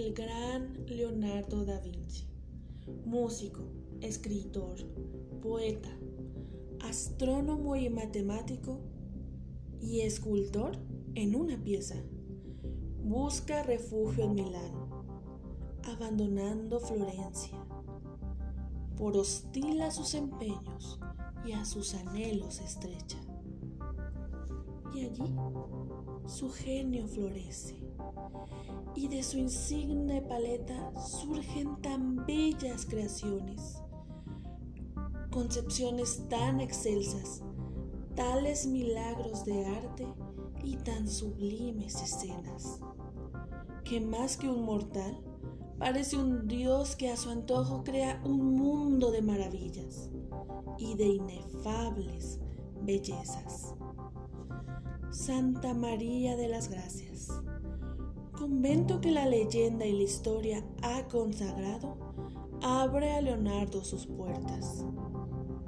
el gran Leonardo da Vinci, músico, escritor, poeta, astrónomo y matemático y escultor en una pieza. Busca refugio en Milán, abandonando Florencia, por hostil a sus empeños y a sus anhelos estrecha. Allí su genio florece, y de su insigne paleta surgen tan bellas creaciones, concepciones tan excelsas, tales milagros de arte y tan sublimes escenas, que más que un mortal, parece un Dios que a su antojo crea un mundo de maravillas y de inefables bellezas. Santa María de las Gracias, convento que la leyenda y la historia ha consagrado, abre a Leonardo sus puertas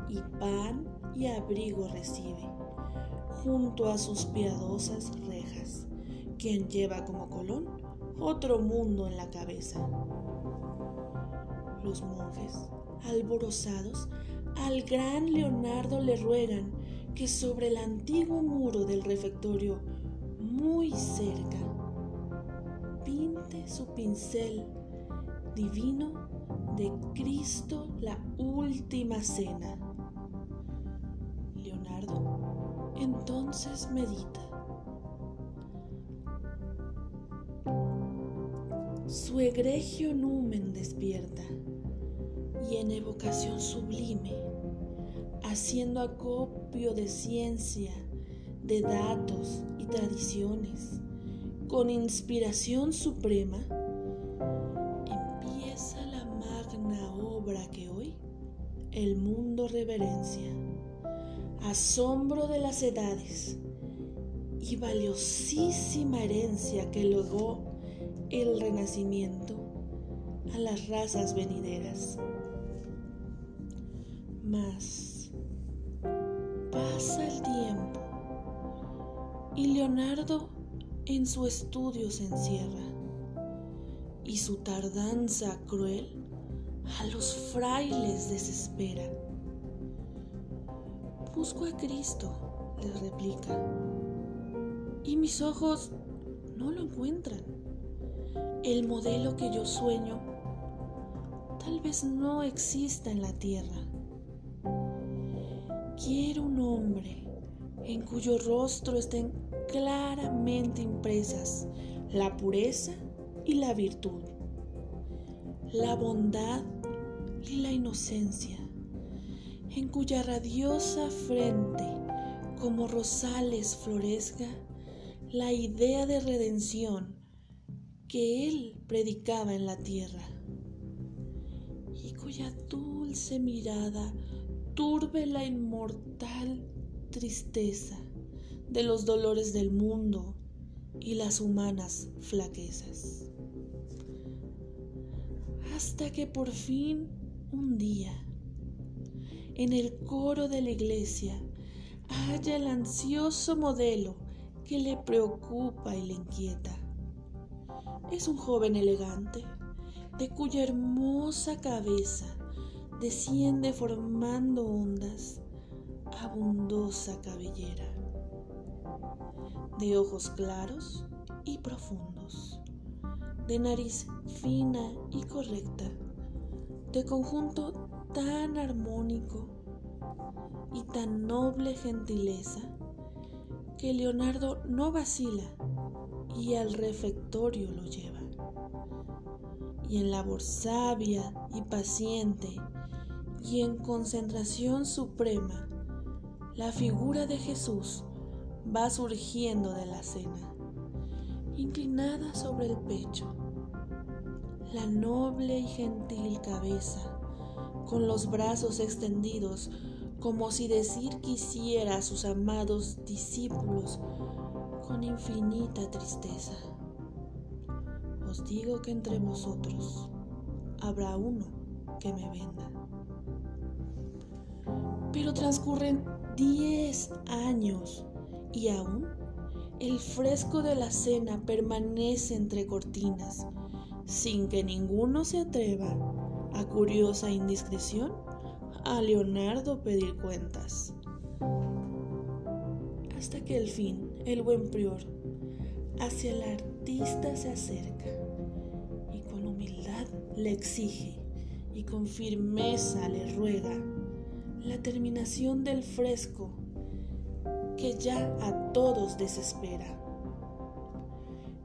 y pan y abrigo recibe, junto a sus piadosas rejas, quien lleva como Colón otro mundo en la cabeza. Los monjes, alborozados, al gran Leonardo le ruegan que sobre el antiguo muro del refectorio, muy cerca, pinte su pincel divino de Cristo la última cena entonces medita. Su egregio numen despierta y en evocación sublime, haciendo acopio de ciencia, de datos y tradiciones, con inspiración suprema, empieza la magna obra que hoy el mundo reverencia asombro de las edades y valiosísima herencia que logró el renacimiento a las razas venideras. Pasa el tiempo y Leonardo en su estudio se encierra y su tardanza cruel a los frailes desespera Busco a Cristo, les replica. Y mis ojos no lo encuentran. El modelo que yo sueño tal vez no exista en la tierra. Quiero un hombre en cuyo rostro estén claramente impresas la pureza y la virtud, la bondad y la inocencia en cuya radiosa frente, como rosales, florezca la idea de redención que él predicaba en la tierra, y cuya dulce mirada turbe la inmortal tristeza de los dolores del mundo y las humanas flaquezas. Hasta que por fin un día en el coro de la iglesia halla el ansioso modelo que le preocupa y le inquieta. Es un joven elegante, de cuya hermosa cabeza desciende formando ondas abundosa cabellera, de ojos claros y profundos, de nariz fina y correcta, de conjunto tan armónico y tan noble gentileza que Leonardo no vacila y al refectorio lo lleva. Y en labor sabia y paciente y en concentración suprema, la figura de Jesús va surgiendo de la cena, inclinada sobre el pecho, la noble y gentil cabeza con los brazos extendidos, como si decir quisiera a sus amados discípulos con infinita tristeza. Os digo que entre vosotros habrá uno que me venda. Pero transcurren diez años y aún el fresco de la cena permanece entre cortinas, sin que ninguno se atreva, a curiosa indiscreción, a Leonardo pedir cuentas. Hasta que al fin el buen prior hacia el artista se acerca y con humildad le exige y con firmeza le ruega la terminación del fresco que ya a todos desespera.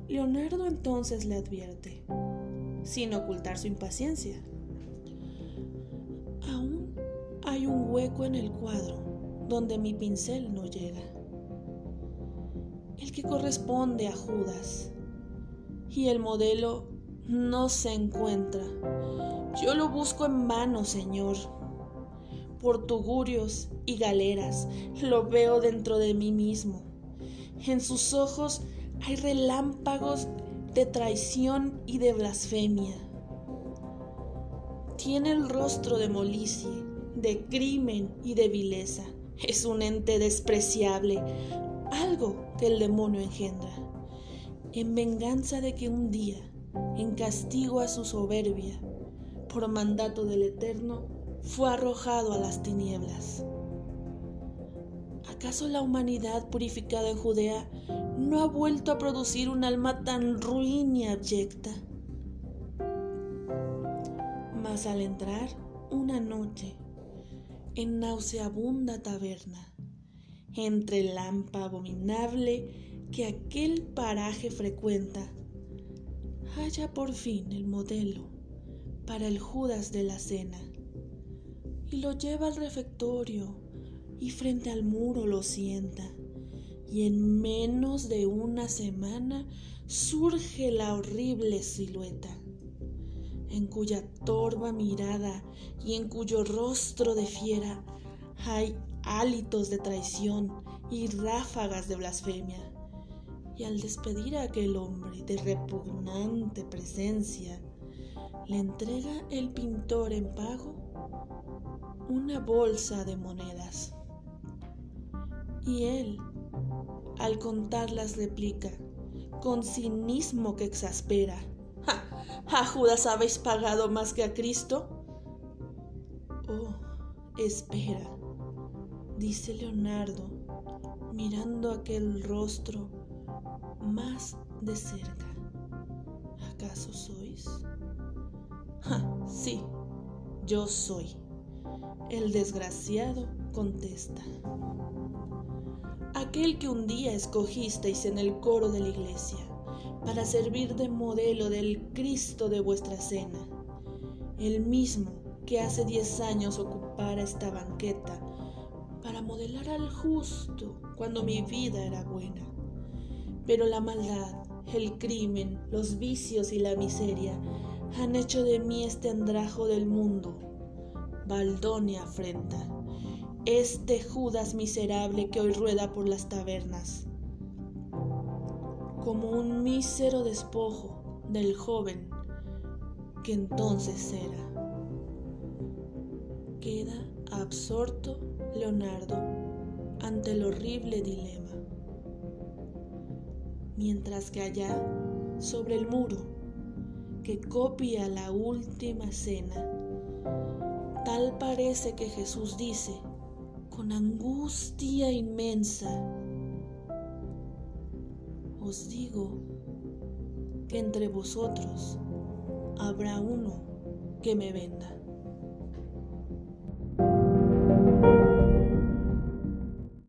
Leonardo entonces le advierte, sin ocultar su impaciencia. Aún hay un hueco en el cuadro donde mi pincel no llega, el que corresponde a Judas, y el modelo no se encuentra. Yo lo busco en vano, Señor. Por tugurios y galeras lo veo dentro de mí mismo. En sus ojos hay relámpagos de traición y de blasfemia. Tiene el rostro de molicie, de crimen y de vileza. Es un ente despreciable, algo que el demonio engendra. En venganza de que un día, en castigo a su soberbia, por mandato del Eterno, fue arrojado a las tinieblas. ¿Acaso la humanidad purificada en Judea no ha vuelto a producir un alma tan ruin y abyecta? Mas al entrar una noche en nauseabunda taberna, entre el lampa abominable que aquel paraje frecuenta, halla por fin el modelo para el Judas de la cena y lo lleva al refectorio y frente al muro lo sienta. Y en menos de una semana surge la horrible silueta, en cuya torva mirada y en cuyo rostro de fiera hay hálitos de traición y ráfagas de blasfemia. Y al despedir a aquel hombre de repugnante presencia, le entrega el pintor en pago una bolsa de monedas. Y él, al contarlas, replica, con cinismo que exaspera, ¿A Judas habéis pagado más que a Cristo? Oh, espera, dice Leonardo, mirando aquel rostro más de cerca. ¿Acaso sois? sí, yo soy. El desgraciado contesta aquel que un día escogisteis en el coro de la iglesia, para servir de modelo del Cristo de vuestra cena, el mismo que hace diez años ocupara esta banqueta para modelar al justo cuando mi vida era buena. Pero la maldad, el crimen, los vicios y la miseria han hecho de mí este andrajo del mundo, baldón y afrenta. Este Judas miserable que hoy rueda por las tabernas, como un mísero despojo del joven que entonces era. Queda absorto Leonardo ante el horrible dilema, mientras que allá, sobre el muro, que copia la última cena, tal parece que Jesús dice, con angustia inmensa. Os digo que entre vosotros habrá uno que me venda.